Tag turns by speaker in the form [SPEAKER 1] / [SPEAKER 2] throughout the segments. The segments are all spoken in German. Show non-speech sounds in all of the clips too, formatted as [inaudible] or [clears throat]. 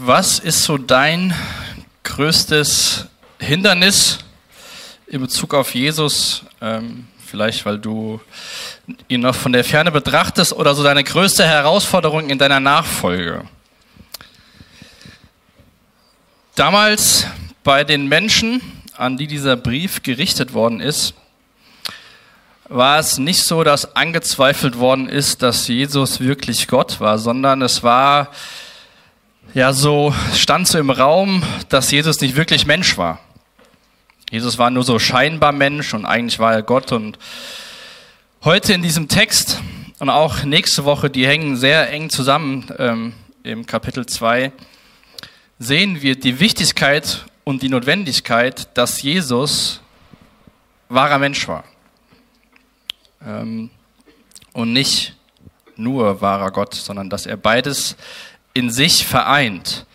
[SPEAKER 1] Was ist so dein größtes Hindernis in Bezug auf Jesus? Ähm, vielleicht, weil du ihn noch von der Ferne betrachtest oder so deine größte Herausforderung in deiner Nachfolge? Damals bei den Menschen, an die dieser Brief gerichtet worden ist, war es nicht so, dass angezweifelt worden ist, dass Jesus wirklich Gott war, sondern es war ja so, stand so im Raum, dass Jesus nicht wirklich Mensch war. Jesus war nur so scheinbar Mensch und eigentlich war er Gott. Und heute in diesem Text und auch nächste Woche, die hängen sehr eng zusammen ähm, im Kapitel 2, sehen wir die Wichtigkeit und die Notwendigkeit, dass Jesus wahrer Mensch war ähm, und nicht nur wahrer Gott, sondern dass er beides in sich vereint.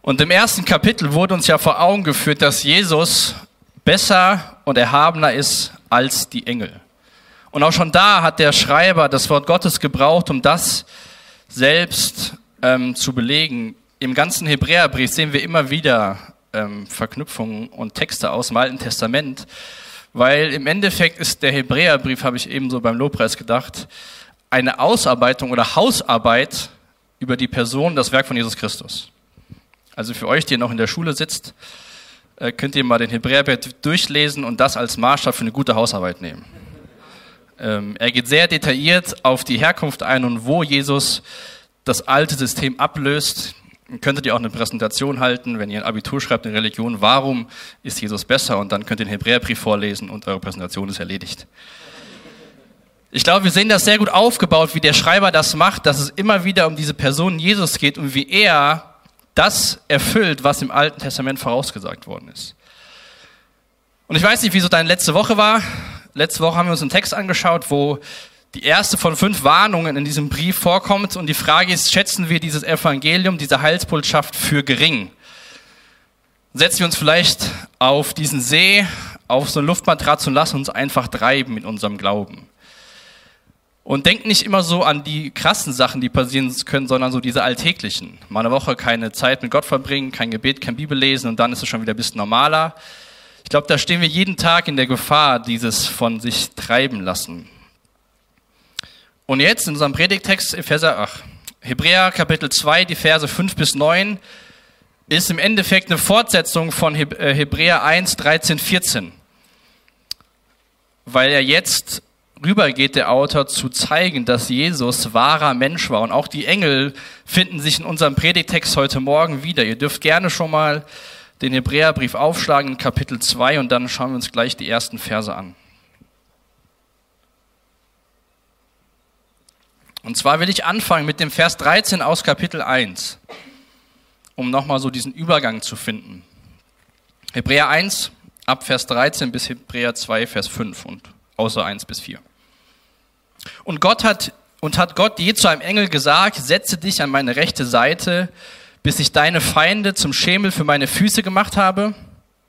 [SPEAKER 1] Und im ersten Kapitel wurde uns ja vor Augen geführt, dass Jesus besser und erhabener ist als die Engel. Und auch schon da hat der Schreiber das Wort Gottes gebraucht, um das selbst ähm, zu belegen. Im ganzen Hebräerbrief sehen wir immer wieder ähm, Verknüpfungen und Texte aus dem Alten Testament, weil im Endeffekt ist der Hebräerbrief, habe ich eben so beim Lobpreis gedacht, eine Ausarbeitung oder Hausarbeit über die Person, das Werk von Jesus Christus. Also für euch, die noch in der Schule sitzt, äh, könnt ihr mal den Hebräerbrief durchlesen und das als Maßstab für eine gute Hausarbeit nehmen. Ähm, er geht sehr detailliert auf die Herkunft ein und wo Jesus das alte System ablöst, könntet ihr auch eine Präsentation halten, wenn ihr ein Abitur schreibt in Religion, warum ist Jesus besser? Und dann könnt ihr den Hebräerbrief vorlesen und eure Präsentation ist erledigt. Ich glaube, wir sehen das sehr gut aufgebaut, wie der Schreiber das macht, dass es immer wieder um diese Person Jesus geht und wie er das erfüllt, was im Alten Testament vorausgesagt worden ist. Und ich weiß nicht, wie so deine letzte Woche war. Letzte Woche haben wir uns einen Text angeschaut, wo die erste von fünf Warnungen in diesem Brief vorkommt. Und die Frage ist, schätzen wir dieses Evangelium, diese Heilsbotschaft für gering? Setzen wir uns vielleicht auf diesen See, auf so eine Luftmatratze und lassen uns einfach treiben mit unserem Glauben. Und denkt nicht immer so an die krassen Sachen, die passieren können, sondern so diese alltäglichen. Mal eine Woche keine Zeit mit Gott verbringen, kein Gebet, kein Bibel lesen und dann ist es schon wieder ein bisschen normaler. Ich glaube, da stehen wir jeden Tag in der Gefahr, dieses von sich treiben lassen. Und jetzt in unserem Predigtext, Epheser, ach, Hebräer Kapitel 2, die Verse 5 bis 9, ist im Endeffekt eine Fortsetzung von äh, Hebräer 1, 13, 14. Weil er jetzt rübergeht, der Autor, zu zeigen, dass Jesus wahrer Mensch war. Und auch die Engel finden sich in unserem Predigtext heute Morgen wieder. Ihr dürft gerne schon mal den Hebräerbrief aufschlagen in Kapitel 2 und dann schauen wir uns gleich die ersten Verse an. Und zwar will ich anfangen mit dem Vers 13 aus Kapitel 1, um nochmal so diesen Übergang zu finden. Hebräer 1 ab Vers 13 bis Hebräer 2 Vers 5 und außer 1 bis 4. Und Gott hat und hat Gott je zu einem Engel gesagt, setze dich an meine rechte Seite, bis ich deine Feinde zum Schemel für meine Füße gemacht habe?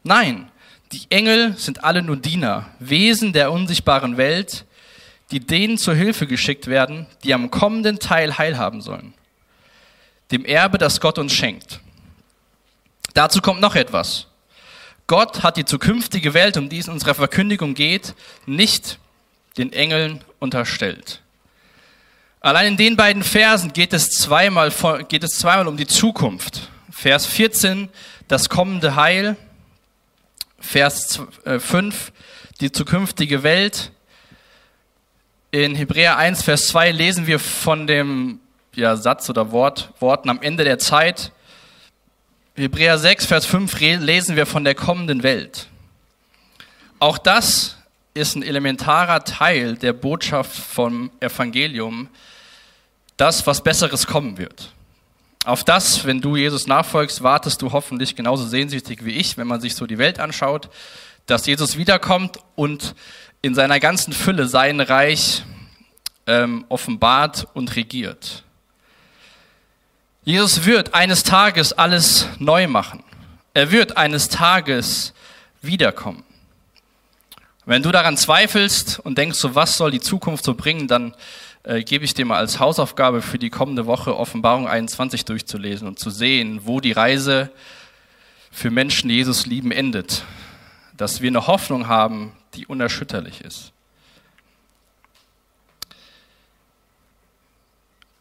[SPEAKER 1] Nein, die Engel sind alle nur Diener, Wesen der unsichtbaren Welt, die denen zur Hilfe geschickt werden, die am kommenden Teil Heil haben sollen. Dem Erbe, das Gott uns schenkt. Dazu kommt noch etwas. Gott hat die zukünftige Welt, um die es in unserer Verkündigung geht, nicht den Engeln unterstellt. Allein in den beiden Versen geht es zweimal, geht es zweimal um die Zukunft. Vers 14, das kommende Heil. Vers 5, äh, die zukünftige Welt. In Hebräer 1, Vers 2 lesen wir von dem ja, Satz oder Wort, Worten am Ende der Zeit. Hebräer 6, Vers 5 lesen wir von der kommenden Welt. Auch das ist ein elementarer Teil der Botschaft vom Evangelium, das, was Besseres kommen wird. Auf das, wenn du Jesus nachfolgst, wartest du hoffentlich genauso sehnsüchtig wie ich, wenn man sich so die Welt anschaut, dass Jesus wiederkommt und in seiner ganzen Fülle sein Reich ähm, offenbart und regiert. Jesus wird eines Tages alles neu machen. Er wird eines Tages wiederkommen. Wenn du daran zweifelst und denkst, so was soll die Zukunft so bringen, dann äh, gebe ich dir mal als Hausaufgabe für die kommende Woche Offenbarung 21 durchzulesen und zu sehen, wo die Reise für Menschen, die Jesus lieben, endet. Dass wir eine Hoffnung haben, die unerschütterlich ist.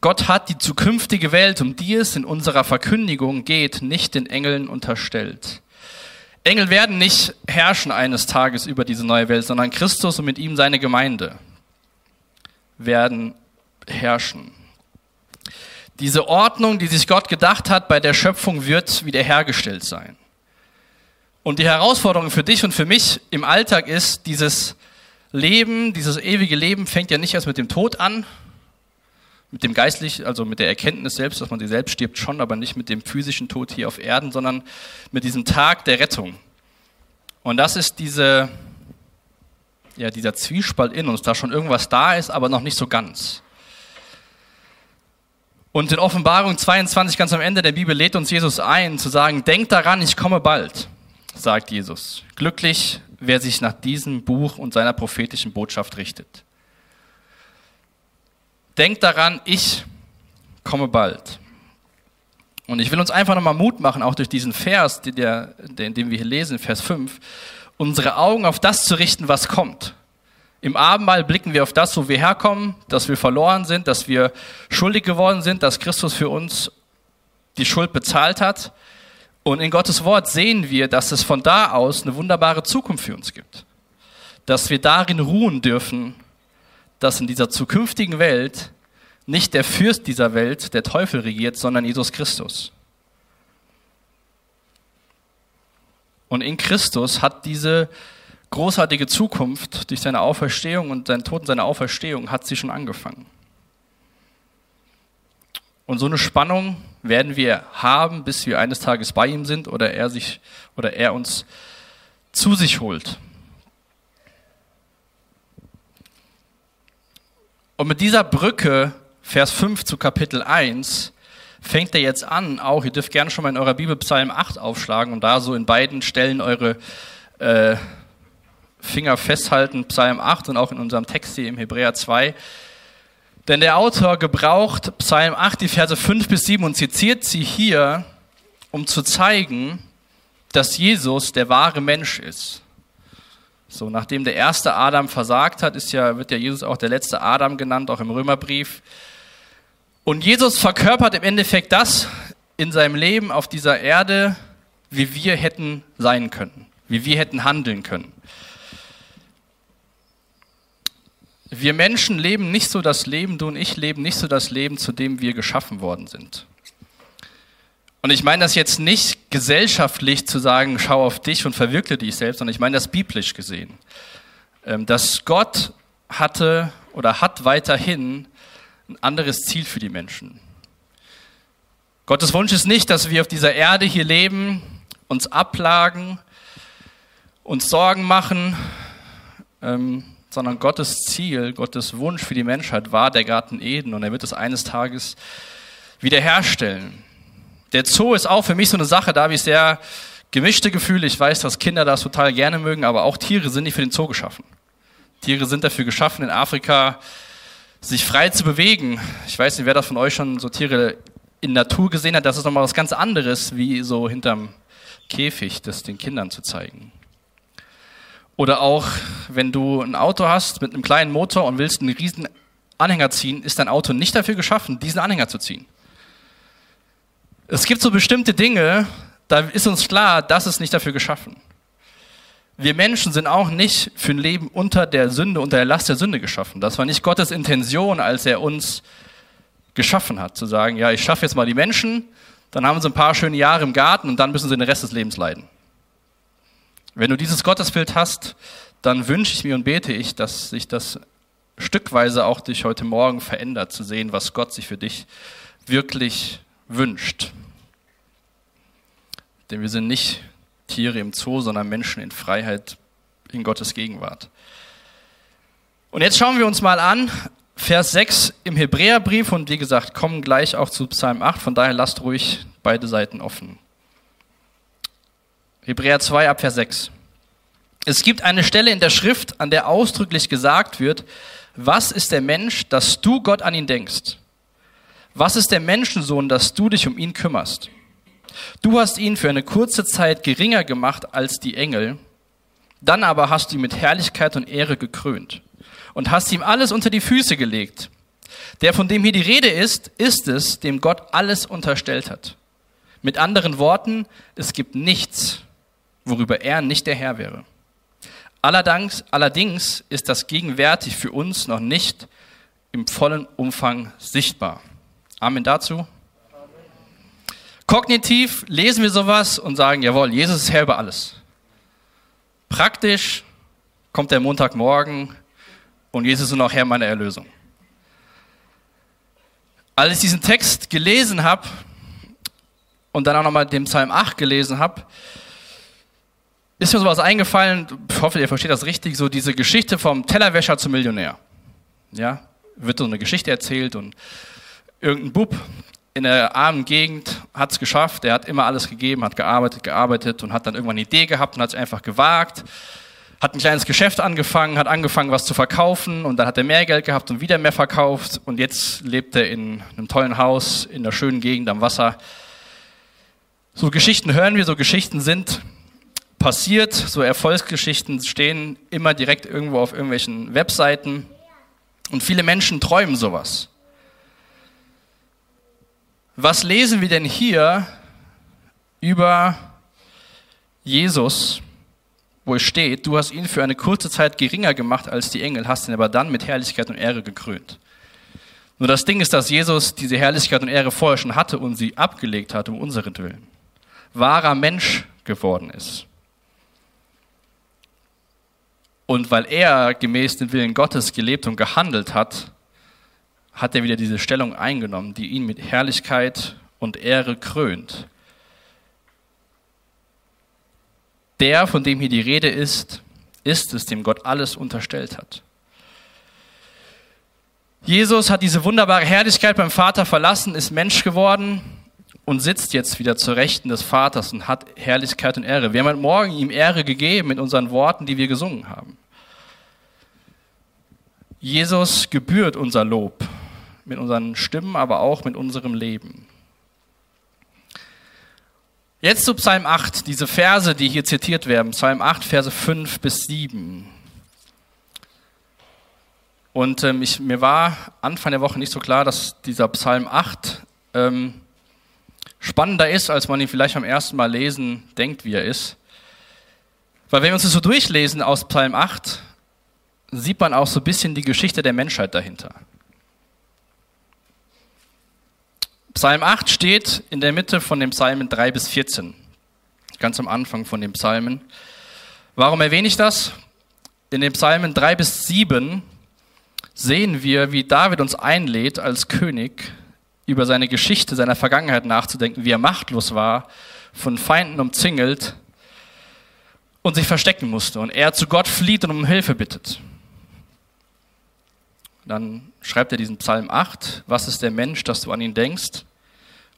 [SPEAKER 1] Gott hat die zukünftige Welt, um die es in unserer Verkündigung geht, nicht den Engeln unterstellt. Engel werden nicht herrschen eines Tages über diese neue Welt, sondern Christus und mit ihm seine Gemeinde werden herrschen. Diese Ordnung, die sich Gott gedacht hat bei der Schöpfung, wird wiederhergestellt sein. Und die Herausforderung für dich und für mich im Alltag ist, dieses Leben, dieses ewige Leben fängt ja nicht erst mit dem Tod an, mit dem geistlich, also mit der Erkenntnis selbst, dass man sie selbst stirbt schon, aber nicht mit dem physischen Tod hier auf Erden, sondern mit diesem Tag der Rettung. Und das ist diese, ja, dieser Zwiespalt in uns, da schon irgendwas da ist, aber noch nicht so ganz. Und in Offenbarung 22, ganz am Ende der Bibel, lädt uns Jesus ein, zu sagen, denkt daran, ich komme bald, sagt Jesus. Glücklich, wer sich nach diesem Buch und seiner prophetischen Botschaft richtet. Denkt daran, ich komme bald. Und ich will uns einfach nochmal Mut machen, auch durch diesen Vers, den, der, den, den wir hier lesen, Vers 5, unsere Augen auf das zu richten, was kommt. Im Abendmahl blicken wir auf das, wo wir herkommen, dass wir verloren sind, dass wir schuldig geworden sind, dass Christus für uns die Schuld bezahlt hat. Und in Gottes Wort sehen wir, dass es von da aus eine wunderbare Zukunft für uns gibt. Dass wir darin ruhen dürfen, dass in dieser zukünftigen Welt nicht der Fürst dieser Welt, der Teufel regiert, sondern Jesus Christus. Und in Christus hat diese großartige Zukunft durch seine Auferstehung und seinen Tod und seine Auferstehung hat sie schon angefangen. Und so eine Spannung werden wir haben, bis wir eines Tages bei ihm sind oder er sich oder er uns zu sich holt. Und mit dieser Brücke, Vers 5 zu Kapitel 1, fängt er jetzt an, auch, ihr dürft gerne schon mal in eurer Bibel Psalm 8 aufschlagen und da so in beiden Stellen eure äh, Finger festhalten, Psalm 8 und auch in unserem Text hier im Hebräer 2. Denn der Autor gebraucht Psalm 8, die Verse 5 bis 7 und zitiert sie hier, um zu zeigen, dass Jesus der wahre Mensch ist. So, nachdem der erste Adam versagt hat, ist ja, wird ja Jesus auch der letzte Adam genannt, auch im Römerbrief. Und Jesus verkörpert im Endeffekt das in seinem Leben auf dieser Erde, wie wir hätten sein können, wie wir hätten handeln können. Wir Menschen leben nicht so das Leben, du und ich leben nicht so das Leben, zu dem wir geschaffen worden sind. Und ich meine das jetzt nicht gesellschaftlich zu sagen, schau auf dich und verwirkle dich selbst, sondern ich meine das biblisch gesehen. Ähm, dass Gott hatte oder hat weiterhin ein anderes Ziel für die Menschen. Gottes Wunsch ist nicht, dass wir auf dieser Erde hier leben, uns ablagen, uns Sorgen machen, ähm, sondern Gottes Ziel, Gottes Wunsch für die Menschheit war der Garten Eden und er wird es eines Tages wiederherstellen. Der Zoo ist auch für mich so eine Sache, da habe ich sehr gemischte Gefühle. Ich weiß, dass Kinder das total gerne mögen, aber auch Tiere sind nicht für den Zoo geschaffen. Tiere sind dafür geschaffen, in Afrika sich frei zu bewegen. Ich weiß nicht, wer das von euch schon so Tiere in Natur gesehen hat. Das ist nochmal was ganz anderes, wie so hinterm Käfig, das den Kindern zu zeigen. Oder auch, wenn du ein Auto hast mit einem kleinen Motor und willst einen riesen Anhänger ziehen, ist dein Auto nicht dafür geschaffen, diesen Anhänger zu ziehen. Es gibt so bestimmte Dinge, da ist uns klar, das ist nicht dafür geschaffen. Wir Menschen sind auch nicht für ein Leben unter der Sünde, unter der Last der Sünde geschaffen. Das war nicht Gottes Intention, als er uns geschaffen hat, zu sagen, ja, ich schaffe jetzt mal die Menschen, dann haben sie ein paar schöne Jahre im Garten und dann müssen sie den Rest des Lebens leiden. Wenn du dieses Gottesbild hast, dann wünsche ich mir und bete ich, dass sich das stückweise auch dich heute Morgen verändert, zu sehen, was Gott sich für dich wirklich wünscht. Denn wir sind nicht Tiere im Zoo, sondern Menschen in Freiheit in Gottes Gegenwart. Und jetzt schauen wir uns mal an, Vers 6 im Hebräerbrief und wie gesagt, kommen gleich auch zu Psalm 8, von daher lasst ruhig beide Seiten offen. Hebräer 2 ab Vers 6. Es gibt eine Stelle in der Schrift, an der ausdrücklich gesagt wird, Was ist der Mensch, dass du Gott an ihn denkst? Was ist der Menschensohn, dass du dich um ihn kümmerst? Du hast ihn für eine kurze Zeit geringer gemacht als die Engel, dann aber hast du ihn mit Herrlichkeit und Ehre gekrönt und hast ihm alles unter die Füße gelegt. Der, von dem hier die Rede ist, ist es, dem Gott alles unterstellt hat. Mit anderen Worten, es gibt nichts, worüber er nicht der Herr wäre. Allerdings, allerdings ist das gegenwärtig für uns noch nicht im vollen Umfang sichtbar. Amen dazu. Kognitiv lesen wir sowas und sagen, jawohl, Jesus ist Herr über alles. Praktisch kommt der Montagmorgen und Jesus ist noch Herr meiner Erlösung. Als ich diesen Text gelesen habe und dann auch nochmal den Psalm 8 gelesen habe, ist mir sowas eingefallen, ich hoffe, ihr versteht das richtig, so diese Geschichte vom Tellerwäscher zum Millionär. Ja, wird so eine Geschichte erzählt und irgendein Bub in der armen Gegend hat es geschafft, der hat immer alles gegeben, hat gearbeitet, gearbeitet und hat dann irgendwann eine Idee gehabt und hat es einfach gewagt, hat ein kleines Geschäft angefangen, hat angefangen, was zu verkaufen und dann hat er mehr Geld gehabt und wieder mehr verkauft und jetzt lebt er in einem tollen Haus in einer schönen Gegend am Wasser. So Geschichten hören wir, so Geschichten sind passiert, so Erfolgsgeschichten stehen immer direkt irgendwo auf irgendwelchen Webseiten und viele Menschen träumen sowas. Was lesen wir denn hier über Jesus, wo es steht, du hast ihn für eine kurze Zeit geringer gemacht als die Engel, hast ihn aber dann mit Herrlichkeit und Ehre gekrönt. Nur das Ding ist, dass Jesus diese Herrlichkeit und Ehre vorher schon hatte und sie abgelegt hat um unseren Willen. Wahrer Mensch geworden ist. Und weil er gemäß dem Willen Gottes gelebt und gehandelt hat, hat er wieder diese Stellung eingenommen, die ihn mit Herrlichkeit und Ehre krönt. Der, von dem hier die Rede ist, ist es, dem Gott alles unterstellt hat. Jesus hat diese wunderbare Herrlichkeit beim Vater verlassen, ist Mensch geworden und sitzt jetzt wieder zur Rechten des Vaters und hat Herrlichkeit und Ehre. Wir haben heute Morgen ihm Ehre gegeben mit unseren Worten, die wir gesungen haben. Jesus gebührt unser Lob mit unseren Stimmen, aber auch mit unserem Leben. Jetzt zu Psalm 8, diese Verse, die hier zitiert werden, Psalm 8, Verse 5 bis 7. Und ähm, ich, mir war Anfang der Woche nicht so klar, dass dieser Psalm 8 ähm, spannender ist, als man ihn vielleicht beim ersten Mal lesen denkt, wie er ist. Weil wenn wir uns das so durchlesen aus Psalm 8, sieht man auch so ein bisschen die Geschichte der Menschheit dahinter. Psalm 8 steht in der Mitte von den Psalmen 3 bis 14, ganz am Anfang von den Psalmen. Warum erwähne ich das? In den Psalmen 3 bis 7 sehen wir, wie David uns einlädt, als König über seine Geschichte, seiner Vergangenheit nachzudenken, wie er machtlos war, von Feinden umzingelt und sich verstecken musste und er zu Gott flieht und um Hilfe bittet. Dann schreibt er diesen Psalm 8, was ist der Mensch, dass du an ihn denkst?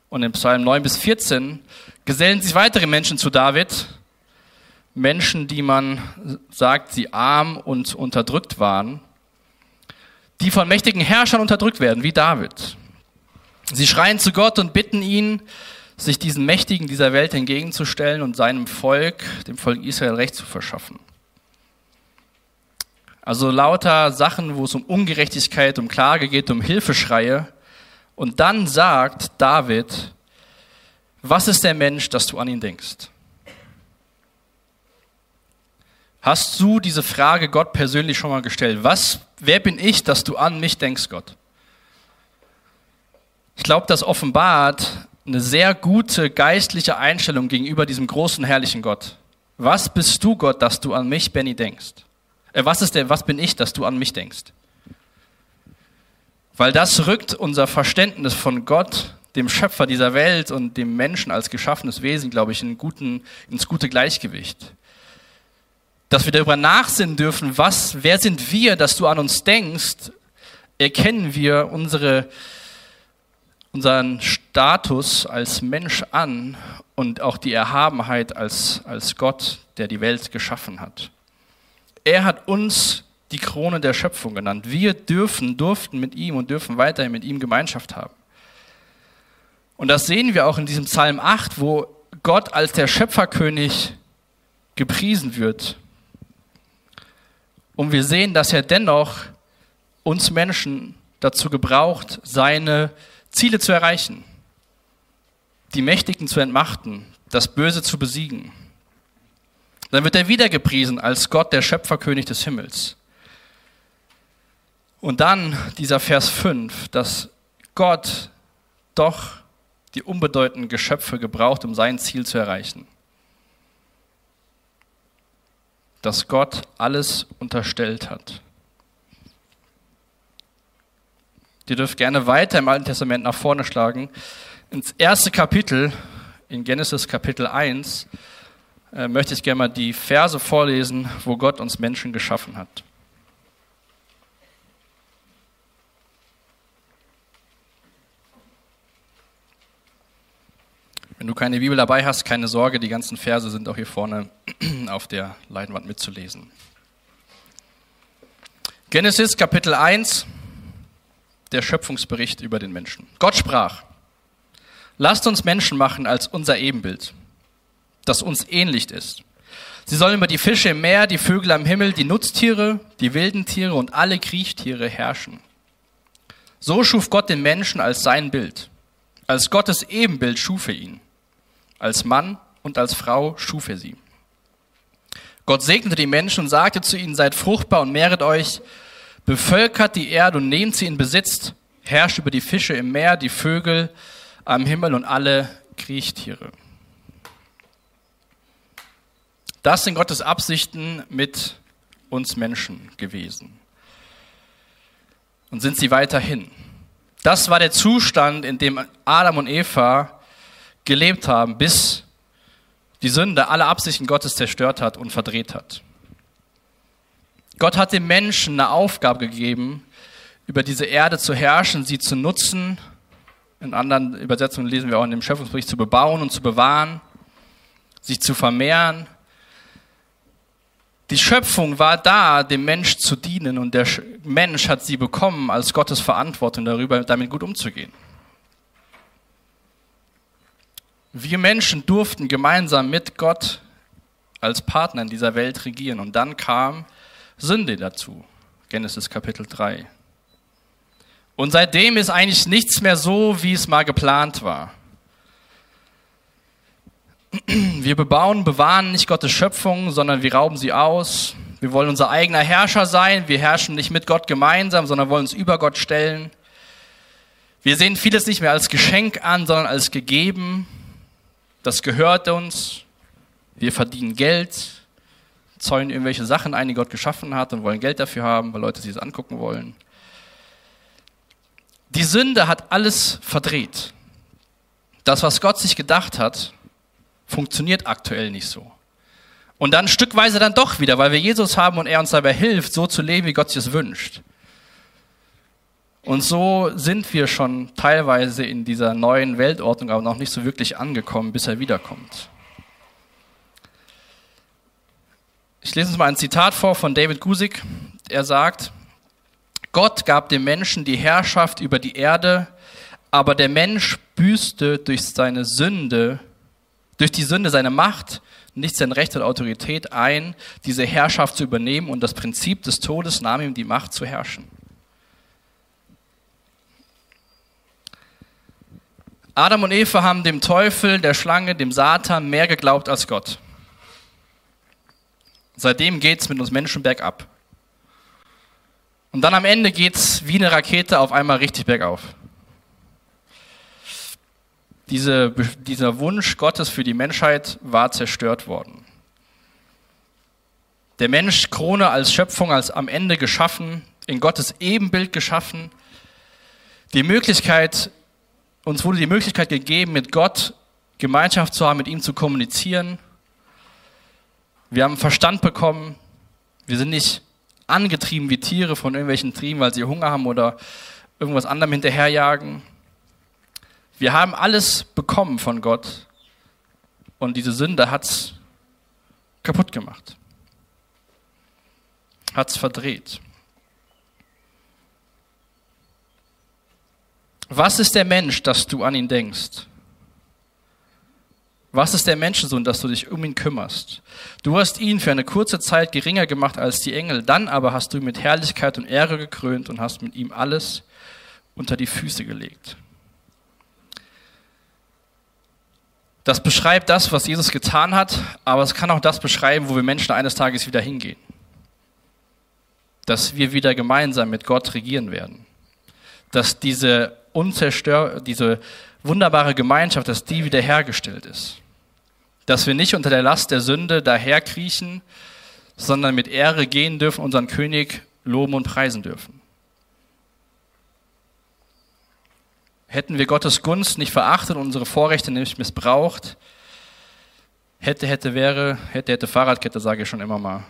[SPEAKER 1] Und in Psalm 9 bis 14 gesellen sich weitere Menschen zu David, Menschen, die man sagt, sie arm und unterdrückt waren, die von mächtigen Herrschern unterdrückt werden, wie David. Sie schreien zu Gott und bitten ihn, sich diesen Mächtigen dieser Welt entgegenzustellen und seinem Volk, dem Volk Israel, Recht zu verschaffen. Also lauter Sachen, wo es um Ungerechtigkeit, um Klage geht, um Hilfeschreie. Und dann sagt David, was ist der Mensch, dass du an ihn denkst? Hast du diese Frage Gott persönlich schon mal gestellt? Was, wer bin ich, dass du an mich denkst, Gott? Ich glaube, das offenbart eine sehr gute geistliche Einstellung gegenüber diesem großen, herrlichen Gott. Was bist du, Gott, dass du an mich, Benny, denkst? Äh, was ist der, was bin ich, dass du an mich denkst? Weil das rückt unser Verständnis von Gott, dem Schöpfer dieser Welt und dem Menschen als geschaffenes Wesen, glaube ich, in guten, ins gute Gleichgewicht. Dass wir darüber nachsinnen dürfen, was, wer sind wir, dass du an uns denkst, erkennen wir unsere, unseren Status als Mensch an und auch die Erhabenheit als, als Gott, der die Welt geschaffen hat. Er hat uns die Krone der Schöpfung genannt. Wir dürfen, durften mit ihm und dürfen weiterhin mit ihm Gemeinschaft haben. Und das sehen wir auch in diesem Psalm 8, wo Gott als der Schöpferkönig gepriesen wird. Und wir sehen, dass er dennoch uns Menschen dazu gebraucht, seine Ziele zu erreichen, die Mächtigen zu entmachten, das Böse zu besiegen. Dann wird er wieder gepriesen als Gott, der Schöpferkönig des Himmels. Und dann dieser Vers 5, dass Gott doch die unbedeutenden Geschöpfe gebraucht, um sein Ziel zu erreichen. Dass Gott alles unterstellt hat. Ihr dürft gerne weiter im Alten Testament nach vorne schlagen. Ins erste Kapitel, in Genesis Kapitel 1, äh, möchte ich gerne mal die Verse vorlesen, wo Gott uns Menschen geschaffen hat. Wenn du keine Bibel dabei hast, keine Sorge, die ganzen Verse sind auch hier vorne [clears throat] auf der Leinwand mitzulesen. Genesis Kapitel 1, der Schöpfungsbericht über den Menschen. Gott sprach, lasst uns Menschen machen als unser Ebenbild das uns ähnlich ist. Sie sollen über die Fische im Meer, die Vögel am Himmel, die Nutztiere, die wilden Tiere und alle Kriechtiere herrschen. So schuf Gott den Menschen als sein Bild. Als Gottes Ebenbild schuf er ihn. Als Mann und als Frau schuf er sie. Gott segnete die Menschen und sagte zu ihnen, seid fruchtbar und mehret euch, bevölkert die Erde und nehmt sie in Besitz, herrscht über die Fische im Meer, die Vögel am Himmel und alle Kriechtiere. Das sind Gottes Absichten mit uns Menschen gewesen. Und sind sie weiterhin. Das war der Zustand, in dem Adam und Eva gelebt haben, bis die Sünde alle Absichten Gottes zerstört hat und verdreht hat. Gott hat dem Menschen eine Aufgabe gegeben, über diese Erde zu herrschen, sie zu nutzen. In anderen Übersetzungen lesen wir auch in dem Schöpfungsbericht zu bebauen und zu bewahren, sich zu vermehren die Schöpfung war da, dem Mensch zu dienen und der Mensch hat sie bekommen als Gottes Verantwortung darüber, damit gut umzugehen. Wir Menschen durften gemeinsam mit Gott als Partner in dieser Welt regieren und dann kam Sünde dazu. Genesis Kapitel 3. Und seitdem ist eigentlich nichts mehr so, wie es mal geplant war. Wir bebauen, bewahren nicht Gottes Schöpfung, sondern wir rauben sie aus. Wir wollen unser eigener Herrscher sein. Wir herrschen nicht mit Gott gemeinsam, sondern wollen uns über Gott stellen. Wir sehen vieles nicht mehr als Geschenk an, sondern als gegeben. Das gehört uns. Wir verdienen Geld, zäunen irgendwelche Sachen ein, die Gott geschaffen hat und wollen Geld dafür haben, weil Leute sich das angucken wollen. Die Sünde hat alles verdreht. Das, was Gott sich gedacht hat, funktioniert aktuell nicht so. Und dann stückweise dann doch wieder, weil wir Jesus haben und er uns dabei hilft, so zu leben, wie Gott es wünscht. Und so sind wir schon teilweise in dieser neuen Weltordnung, aber noch nicht so wirklich angekommen, bis er wiederkommt. Ich lese uns mal ein Zitat vor von David Gusik. Er sagt, Gott gab dem Menschen die Herrschaft über die Erde, aber der Mensch büßte durch seine Sünde durch die Sünde seine Macht, nicht sein Recht und Autorität ein, diese Herrschaft zu übernehmen und das Prinzip des Todes nahm ihm die Macht zu herrschen. Adam und Eva haben dem Teufel, der Schlange, dem Satan mehr geglaubt als Gott. Seitdem geht es mit uns Menschen bergab. Und dann am Ende geht es wie eine Rakete auf einmal richtig bergauf diese, dieser Wunsch Gottes für die Menschheit war zerstört worden. Der Mensch, Krone als Schöpfung, als am Ende geschaffen, in Gottes Ebenbild geschaffen. Die Möglichkeit, uns wurde die Möglichkeit gegeben, mit Gott Gemeinschaft zu haben, mit ihm zu kommunizieren. Wir haben Verstand bekommen. Wir sind nicht angetrieben wie Tiere von irgendwelchen Trieben, weil sie Hunger haben oder irgendwas anderem hinterherjagen. Wir haben alles bekommen von Gott und diese Sünde hat es kaputt gemacht. hat es verdreht. Was ist der Mensch, dass du an ihn denkst? Was ist der Menschensohn, dass du dich um ihn kümmerst? Du hast ihn für eine kurze Zeit geringer gemacht als die Engel, dann aber hast du ihn mit Herrlichkeit und Ehre gekrönt und hast mit ihm alles unter die Füße gelegt. Das beschreibt das, was Jesus getan hat, aber es kann auch das beschreiben, wo wir Menschen eines Tages wieder hingehen. Dass wir wieder gemeinsam mit Gott regieren werden. Dass diese unzerstör diese wunderbare Gemeinschaft, dass die wiederhergestellt ist. Dass wir nicht unter der Last der Sünde daherkriechen, sondern mit Ehre gehen dürfen, unseren König loben und preisen dürfen. Hätten wir Gottes Gunst nicht verachtet und unsere Vorrechte nicht missbraucht, hätte, hätte, wäre, hätte, hätte Fahrradkette, sage ich schon immer mal,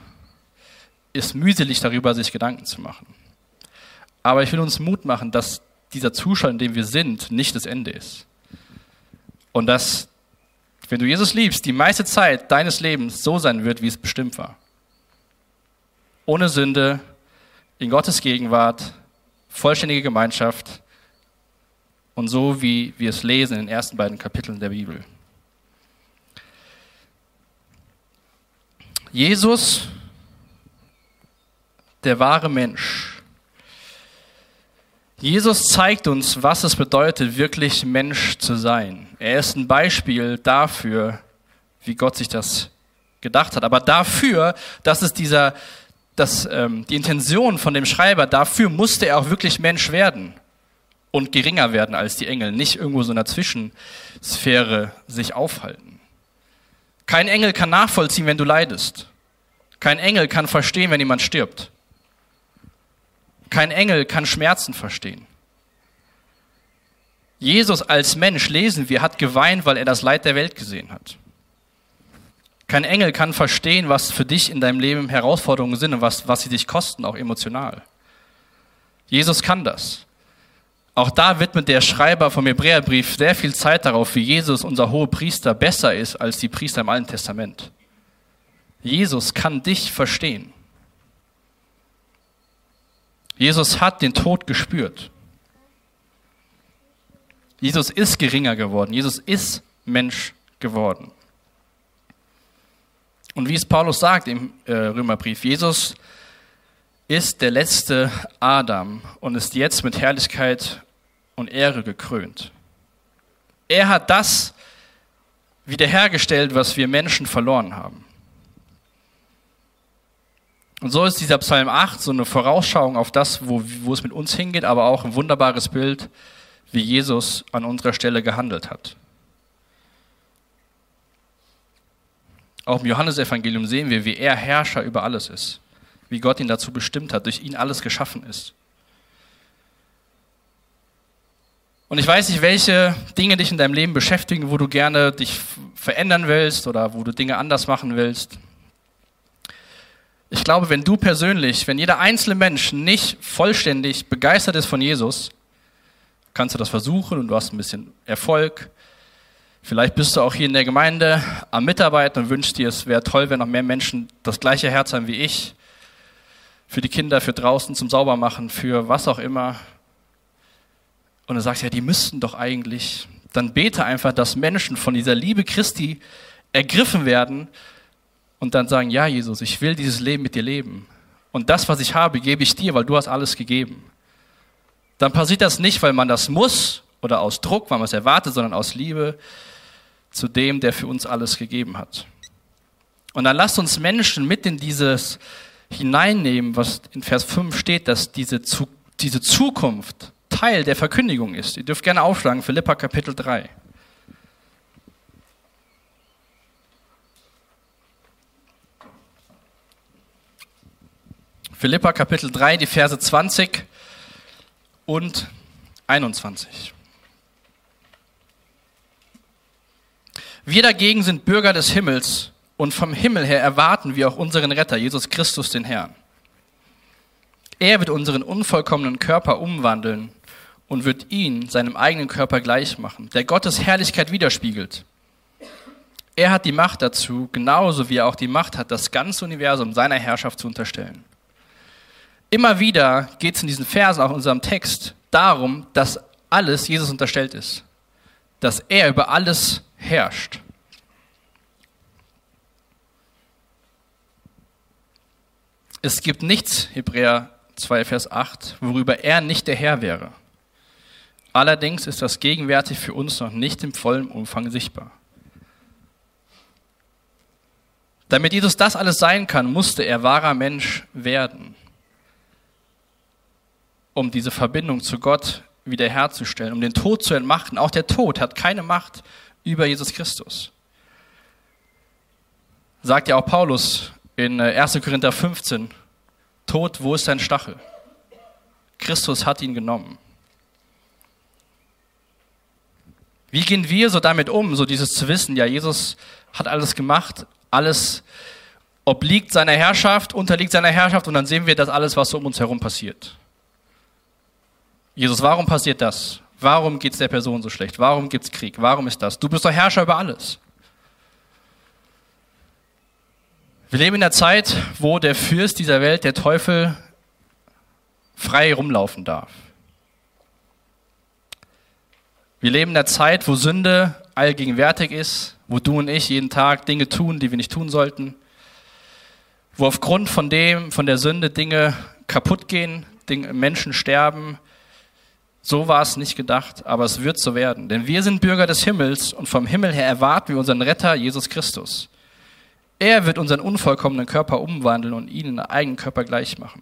[SPEAKER 1] ist mühselig darüber, sich Gedanken zu machen. Aber ich will uns Mut machen, dass dieser Zustand, in dem wir sind, nicht das Ende ist. Und dass, wenn du Jesus liebst, die meiste Zeit deines Lebens so sein wird, wie es bestimmt war. Ohne Sünde, in Gottes Gegenwart, vollständige Gemeinschaft und so, wie wir es lesen in den ersten beiden Kapiteln der Bibel. Jesus, der wahre Mensch, Jesus zeigt uns, was es bedeutet, wirklich Mensch zu sein. Er ist ein Beispiel dafür, wie Gott sich das gedacht hat. Aber dafür, dass es dieser, dass, ähm, die Intention von dem Schreiber, dafür musste er auch wirklich Mensch werden und geringer werden als die Engel, nicht irgendwo so in einer Zwischensphäre sich aufhalten. Kein Engel kann nachvollziehen, wenn du leidest. Kein Engel kann verstehen, wenn jemand stirbt. Kein Engel kann Schmerzen verstehen. Jesus als Mensch, lesen wir, hat geweint, weil er das Leid der Welt gesehen hat. Kein Engel kann verstehen, was für dich in deinem Leben Herausforderungen sind und was, was sie dich kosten, auch emotional. Jesus kann das. Auch da widmet der Schreiber vom Hebräerbrief sehr viel Zeit darauf, wie Jesus, unser hoher Priester, besser ist als die Priester im Alten Testament. Jesus kann dich verstehen. Jesus hat den Tod gespürt. Jesus ist geringer geworden. Jesus ist Mensch geworden. Und wie es Paulus sagt im äh, Römerbrief, Jesus ist der letzte Adam und ist jetzt mit Herrlichkeit und Ehre gekrönt. Er hat das wiederhergestellt, was wir Menschen verloren haben. Und so ist dieser Psalm 8 so eine Vorausschauung auf das, wo, wo es mit uns hingeht, aber auch ein wunderbares Bild, wie Jesus an unserer Stelle gehandelt hat. Auch im Johannesevangelium sehen wir, wie er Herrscher über alles ist, wie Gott ihn dazu bestimmt hat, durch ihn alles geschaffen ist. Und ich weiß nicht, welche Dinge dich in deinem Leben beschäftigen, wo du gerne dich verändern willst oder wo du Dinge anders machen willst. Ich glaube, wenn du persönlich, wenn jeder einzelne Mensch nicht vollständig begeistert ist von Jesus, kannst du das versuchen und du hast ein bisschen Erfolg. Vielleicht bist du auch hier in der Gemeinde am Mitarbeiten und wünschst dir, es wäre toll, wenn noch mehr Menschen das gleiche Herz haben wie ich. Für die Kinder, für draußen zum Saubermachen, für was auch immer. Und du sagst, ja, die müssten doch eigentlich. Dann bete einfach, dass Menschen von dieser Liebe Christi ergriffen werden und dann sagen, ja Jesus, ich will dieses Leben mit dir leben. Und das, was ich habe, gebe ich dir, weil du hast alles gegeben. Dann passiert das nicht, weil man das muss oder aus Druck, weil man es erwartet, sondern aus Liebe zu dem, der für uns alles gegeben hat. Und dann lasst uns Menschen mit in dieses hineinnehmen, was in Vers 5 steht, dass diese, diese Zukunft Teil der Verkündigung ist. Ihr dürft gerne aufschlagen, Philippa Kapitel 3. Philippa Kapitel 3, die Verse 20 und 21. Wir dagegen sind Bürger des Himmels und vom Himmel her erwarten wir auch unseren Retter, Jesus Christus, den Herrn. Er wird unseren unvollkommenen Körper umwandeln und wird ihn seinem eigenen Körper gleich machen, der Gottes Herrlichkeit widerspiegelt. Er hat die Macht dazu, genauso wie er auch die Macht hat, das ganze Universum seiner Herrschaft zu unterstellen. Immer wieder geht es in diesen Versen, auch in unserem Text, darum, dass alles Jesus unterstellt ist. Dass er über alles herrscht. Es gibt nichts, Hebräer 2, Vers 8, worüber er nicht der Herr wäre. Allerdings ist das gegenwärtig für uns noch nicht im vollen Umfang sichtbar. Damit Jesus das alles sein kann, musste er wahrer Mensch werden, um diese Verbindung zu Gott wiederherzustellen, um den Tod zu entmachten. Auch der Tod hat keine Macht über Jesus Christus. Sagt ja auch Paulus in 1. Äh, Korinther 15, Tod, wo ist dein Stachel? Christus hat ihn genommen. Wie gehen wir so damit um, so dieses zu wissen, ja, Jesus hat alles gemacht, alles obliegt seiner Herrschaft, unterliegt seiner Herrschaft und dann sehen wir das alles, was so um uns herum passiert. Jesus, warum passiert das? Warum geht es der Person so schlecht? Warum gibt es Krieg? Warum ist das? Du bist doch Herrscher über alles. Wir leben in der Zeit, wo der Fürst dieser Welt, der Teufel, frei rumlaufen darf. Wir leben in der Zeit, wo Sünde allgegenwärtig ist, wo du und ich jeden Tag Dinge tun, die wir nicht tun sollten, wo aufgrund von dem, von der Sünde Dinge kaputt gehen, Menschen sterben. So war es nicht gedacht, aber es wird so werden. Denn wir sind Bürger des Himmels und vom Himmel her erwarten wir unseren Retter, Jesus Christus. Er wird unseren unvollkommenen Körper umwandeln und ihn in einen eigenen Körper gleich machen,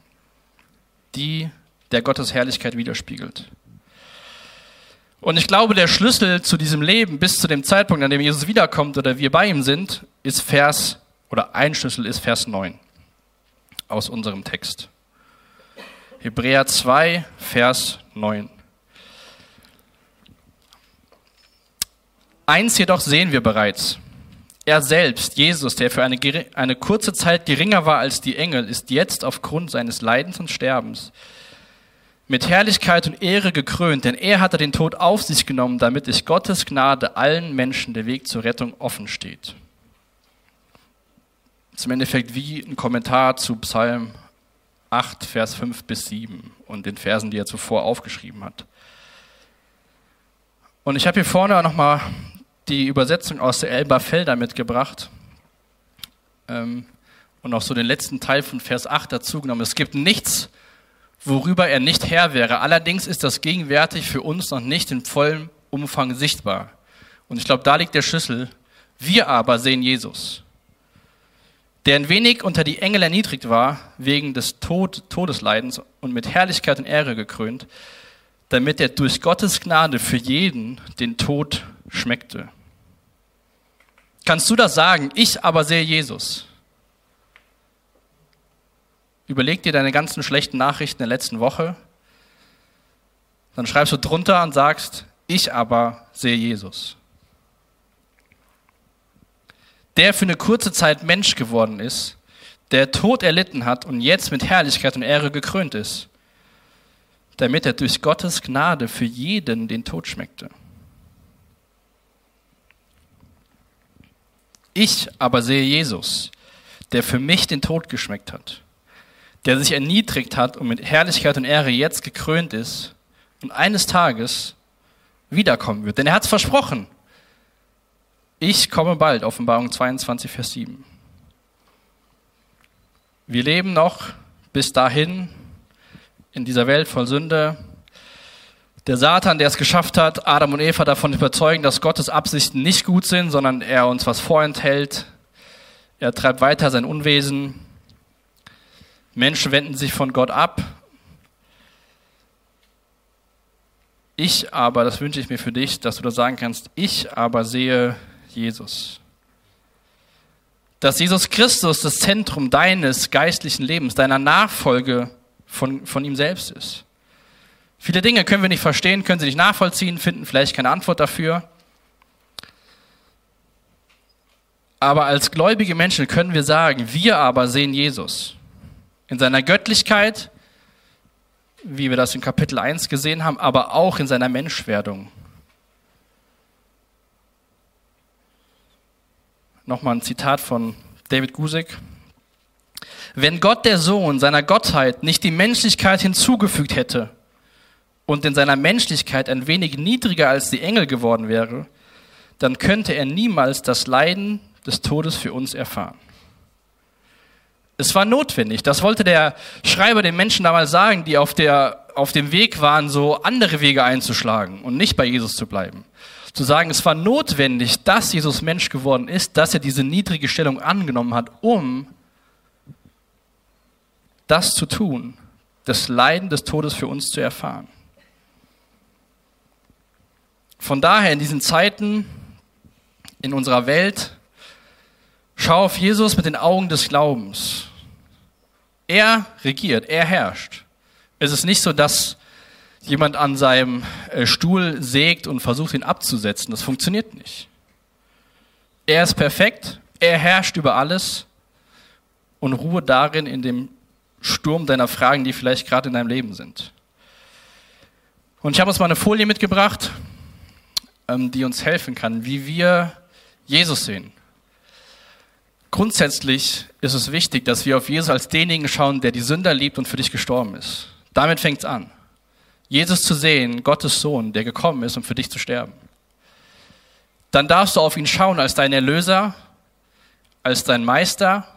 [SPEAKER 1] die der Gottes Herrlichkeit widerspiegelt. Und ich glaube, der Schlüssel zu diesem Leben bis zu dem Zeitpunkt, an dem Jesus wiederkommt oder wir bei ihm sind, ist Vers, oder ein Schlüssel ist Vers 9 aus unserem Text. Hebräer 2, Vers 9. Eins jedoch sehen wir bereits, er selbst, Jesus, der für eine, eine kurze Zeit geringer war als die Engel, ist jetzt aufgrund seines Leidens und Sterbens mit Herrlichkeit und Ehre gekrönt, denn er hatte den Tod auf sich genommen, damit durch Gottes Gnade allen Menschen der Weg zur Rettung offen steht. Im Endeffekt wie ein Kommentar zu Psalm 8, Vers 5 bis 7 und den Versen, die er zuvor aufgeschrieben hat. Und ich habe hier vorne nochmal die Übersetzung aus der Elberfelder mitgebracht ähm, und auch so den letzten Teil von Vers 8 dazu genommen. Es gibt nichts, worüber er nicht Herr wäre. Allerdings ist das gegenwärtig für uns noch nicht in vollem Umfang sichtbar. Und ich glaube, da liegt der Schlüssel. Wir aber sehen Jesus, der ein wenig unter die Engel erniedrigt war, wegen des Tod, Todesleidens und mit Herrlichkeit und Ehre gekrönt, damit er durch Gottes Gnade für jeden den Tod schmeckte. Kannst du das sagen? Ich aber sehe Jesus. Überleg dir deine ganzen schlechten Nachrichten der letzten Woche. Dann schreibst du drunter und sagst, ich aber sehe Jesus. Der für eine kurze Zeit Mensch geworden ist, der Tod erlitten hat und jetzt mit Herrlichkeit und Ehre gekrönt ist, damit er durch Gottes Gnade für jeden den Tod schmeckte. Ich aber sehe Jesus, der für mich den Tod geschmeckt hat, der sich erniedrigt hat und mit Herrlichkeit und Ehre jetzt gekrönt ist und eines Tages wiederkommen wird. Denn er hat es versprochen. Ich komme bald, Offenbarung 22, Vers 7. Wir leben noch bis dahin in dieser Welt voll Sünde, der Satan, der es geschafft hat, Adam und Eva davon überzeugen, dass Gottes Absichten nicht gut sind, sondern er uns was vorenthält. Er treibt weiter sein Unwesen. Menschen wenden sich von Gott ab. Ich aber, das wünsche ich mir für dich, dass du das sagen kannst, ich aber sehe Jesus. Dass Jesus Christus das Zentrum deines geistlichen Lebens, deiner Nachfolge von, von ihm selbst ist. Viele Dinge können wir nicht verstehen, können sie nicht nachvollziehen, finden vielleicht keine Antwort dafür. Aber als gläubige Menschen können wir sagen, wir aber sehen Jesus. In seiner Göttlichkeit, wie wir das in Kapitel 1 gesehen haben, aber auch in seiner Menschwerdung. Nochmal ein Zitat von David Gusick. Wenn Gott der Sohn seiner Gottheit nicht die Menschlichkeit hinzugefügt hätte und in seiner Menschlichkeit ein wenig niedriger als die Engel geworden wäre, dann könnte er niemals das Leiden des Todes für uns erfahren. Es war notwendig. Das wollte der Schreiber den Menschen damals sagen, die auf, der, auf dem Weg waren, so andere Wege einzuschlagen und nicht bei Jesus zu bleiben. Zu sagen, es war notwendig, dass Jesus Mensch geworden ist, dass er diese niedrige Stellung angenommen hat, um das zu tun, das Leiden des Todes für uns zu erfahren. Von daher in diesen Zeiten in unserer Welt, schau auf Jesus mit den Augen des Glaubens. Er regiert, er herrscht. Es ist nicht so, dass jemand an seinem äh, Stuhl sägt und versucht, ihn abzusetzen. Das funktioniert nicht. Er ist perfekt, er herrscht über alles und ruhe darin in dem Sturm deiner Fragen, die vielleicht gerade in deinem Leben sind. Und ich habe uns mal eine Folie mitgebracht, ähm, die uns helfen kann, wie wir Jesus sehen. Grundsätzlich ist es wichtig, dass wir auf Jesus als denjenigen schauen, der die Sünder liebt und für dich gestorben ist. Damit fängt es an. Jesus zu sehen, Gottes Sohn, der gekommen ist, um für dich zu sterben. Dann darfst du auf ihn schauen als dein Erlöser, als dein Meister,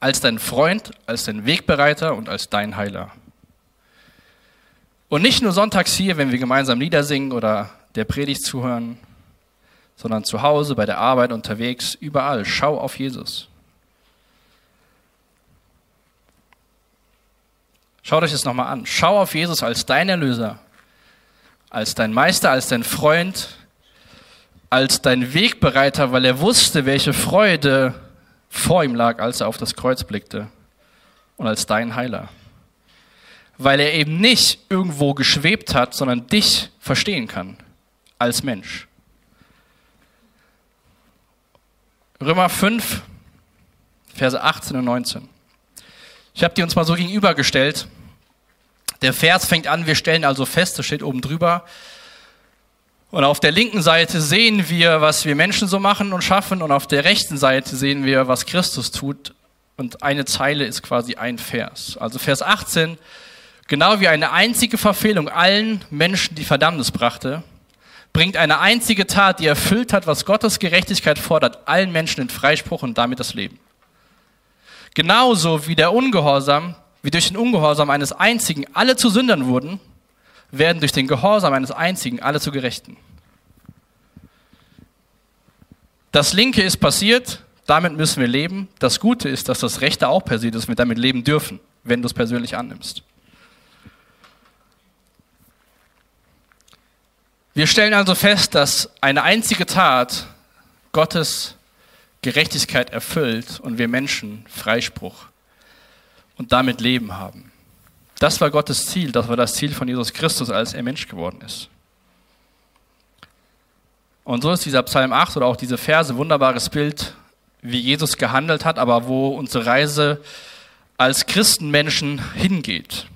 [SPEAKER 1] als dein Freund, als dein Wegbereiter und als dein Heiler. Und nicht nur sonntags hier, wenn wir gemeinsam Lieder singen oder der Predigt zuhören, sondern zu Hause, bei der Arbeit, unterwegs, überall. Schau auf Jesus. Schaut euch das nochmal an. Schau auf Jesus als dein Erlöser, als dein Meister, als dein Freund, als dein Wegbereiter, weil er wusste, welche Freude vor ihm lag, als er auf das Kreuz blickte, und als dein Heiler. Weil er eben nicht irgendwo geschwebt hat, sondern dich verstehen kann als Mensch. Römer 5, Verse 18 und 19. Ich habe die uns mal so gegenübergestellt. Der Vers fängt an, wir stellen also fest, das steht oben drüber. Und auf der linken Seite sehen wir, was wir Menschen so machen und schaffen. Und auf der rechten Seite sehen wir, was Christus tut. Und eine Zeile ist quasi ein Vers. Also Vers 18, genau wie eine einzige Verfehlung allen Menschen die Verdammnis brachte, bringt eine einzige Tat, die erfüllt hat, was Gottes Gerechtigkeit fordert, allen Menschen den Freispruch und damit das Leben. Genauso wie der Ungehorsam, wie durch den Ungehorsam eines einzigen alle zu Sündern wurden, werden durch den Gehorsam eines einzigen alle zu Gerechten. Das Linke ist passiert, damit müssen wir leben. Das Gute ist, dass das Rechte auch passiert ist, wir damit leben dürfen, wenn du es persönlich annimmst. Wir stellen also fest, dass eine einzige Tat Gottes Gerechtigkeit erfüllt und wir Menschen Freispruch und damit Leben haben. Das war Gottes Ziel, das war das Ziel von Jesus Christus, als er Mensch geworden ist. Und so ist dieser Psalm 8 oder auch diese Verse wunderbares Bild, wie Jesus gehandelt hat, aber wo unsere Reise als Christenmenschen hingeht.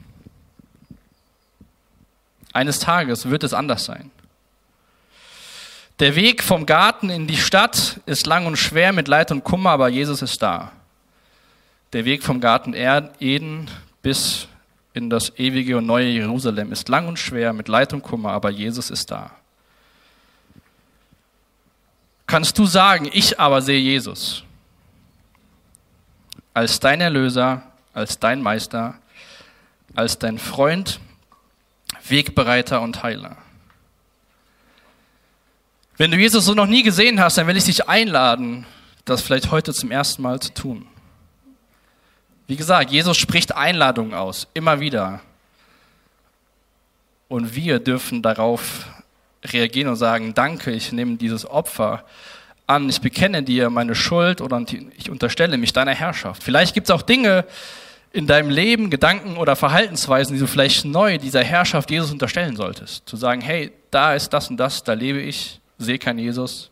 [SPEAKER 1] Eines Tages wird es anders sein. Der Weg vom Garten in die Stadt ist lang und schwer mit Leid und Kummer, aber Jesus ist da. Der Weg vom Garten Eden bis in das ewige und neue Jerusalem ist lang und schwer mit Leid und Kummer, aber Jesus ist da. Kannst du sagen, ich aber sehe Jesus als dein Erlöser, als dein Meister, als dein Freund, Wegbereiter und Heiler? Wenn du Jesus so noch nie gesehen hast, dann will ich dich einladen, das vielleicht heute zum ersten Mal zu tun. Wie gesagt, Jesus spricht Einladungen aus, immer wieder. Und wir dürfen darauf reagieren und sagen, danke, ich nehme dieses Opfer an, ich bekenne dir meine Schuld oder ich unterstelle mich deiner Herrschaft. Vielleicht gibt es auch Dinge in deinem Leben, Gedanken oder Verhaltensweisen, die du vielleicht neu dieser Herrschaft Jesus unterstellen solltest. Zu sagen, hey, da ist das und das, da lebe ich sehe keinen Jesus.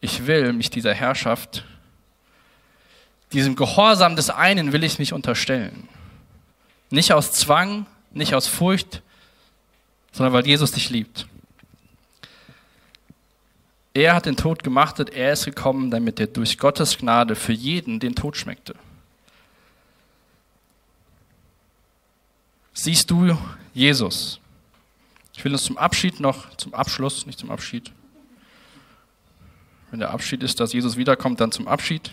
[SPEAKER 1] Ich will mich dieser Herrschaft, diesem Gehorsam des einen will ich mich unterstellen. Nicht aus Zwang, nicht aus Furcht, sondern weil Jesus dich liebt. Er hat den Tod gemachtet, er ist gekommen, damit er durch Gottes Gnade für jeden den Tod schmeckte. Siehst du Jesus? Ich will uns zum Abschied noch, zum Abschluss, nicht zum Abschied. Wenn der Abschied ist, dass Jesus wiederkommt, dann zum Abschied.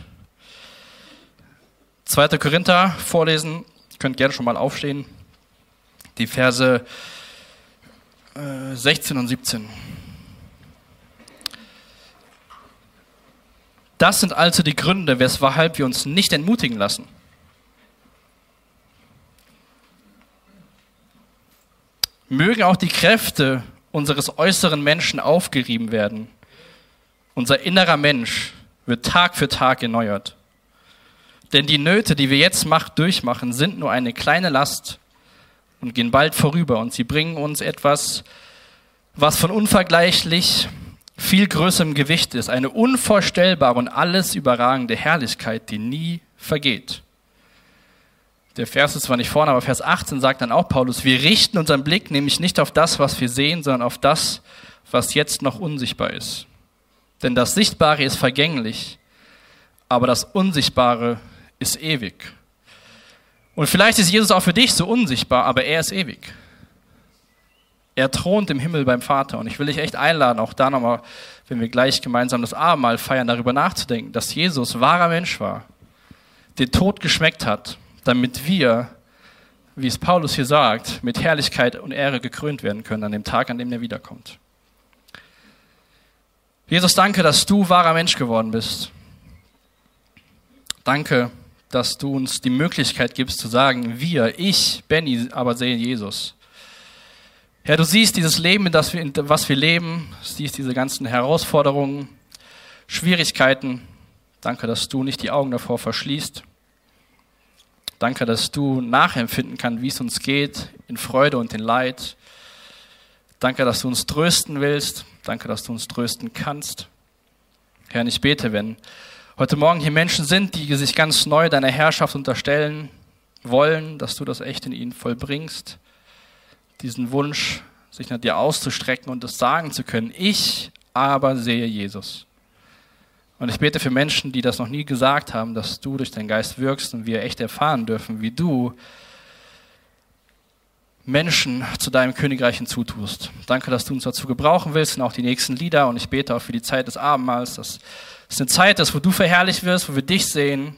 [SPEAKER 1] 2. Korinther vorlesen, ihr könnt gerne schon mal aufstehen. Die Verse 16 äh, und 17. Das sind also die Gründe, weshalb wir uns nicht entmutigen lassen. Mögen auch die Kräfte unseres äußeren Menschen aufgerieben werden. Unser innerer Mensch wird Tag für Tag erneuert. Denn die Nöte, die wir jetzt Macht durchmachen, sind nur eine kleine Last und gehen bald vorüber und sie bringen uns etwas, was von unvergleichlich viel größerem Gewicht ist, eine unvorstellbare und alles überragende Herrlichkeit, die nie vergeht. Der Vers ist zwar nicht vorne, aber Vers 18 sagt dann auch Paulus, wir richten unseren Blick nämlich nicht auf das, was wir sehen, sondern auf das, was jetzt noch unsichtbar ist. Denn das Sichtbare ist vergänglich, aber das Unsichtbare ist ewig. Und vielleicht ist Jesus auch für dich so unsichtbar, aber er ist ewig. Er thront im Himmel beim Vater. Und ich will dich echt einladen, auch da nochmal, wenn wir gleich gemeinsam das Abendmahl feiern, darüber nachzudenken, dass Jesus wahrer Mensch war, den Tod geschmeckt hat, damit wir, wie es Paulus hier sagt, mit Herrlichkeit und Ehre gekrönt werden können an dem Tag, an dem er wiederkommt. Jesus, danke, dass du wahrer Mensch geworden bist. Danke, dass du uns die Möglichkeit gibst zu sagen, wir, ich, Benny, aber sehe Jesus. Herr, du siehst dieses Leben, das wir, in was wir leben, siehst diese ganzen Herausforderungen, Schwierigkeiten. Danke, dass du nicht die Augen davor verschließt. Danke, dass du nachempfinden kannst, wie es uns geht, in Freude und in Leid. Danke, dass du uns trösten willst. Danke, dass du uns trösten kannst. Herr, ich bete, wenn heute Morgen hier Menschen sind, die sich ganz neu deiner Herrschaft unterstellen wollen, dass du das echt in ihnen vollbringst diesen Wunsch, sich nach dir auszustrecken und das sagen zu können. Ich aber sehe Jesus. Und ich bete für Menschen, die das noch nie gesagt haben, dass du durch deinen Geist wirkst und wir echt erfahren dürfen, wie du Menschen zu deinem Königreich hinzutust. Danke, dass du uns dazu gebrauchen willst und auch die nächsten Lieder. Und ich bete auch für die Zeit des Abendmahls, dass es eine Zeit ist, wo du verherrlicht wirst, wo wir dich sehen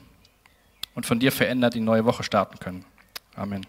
[SPEAKER 1] und von dir verändert die neue Woche starten können. Amen.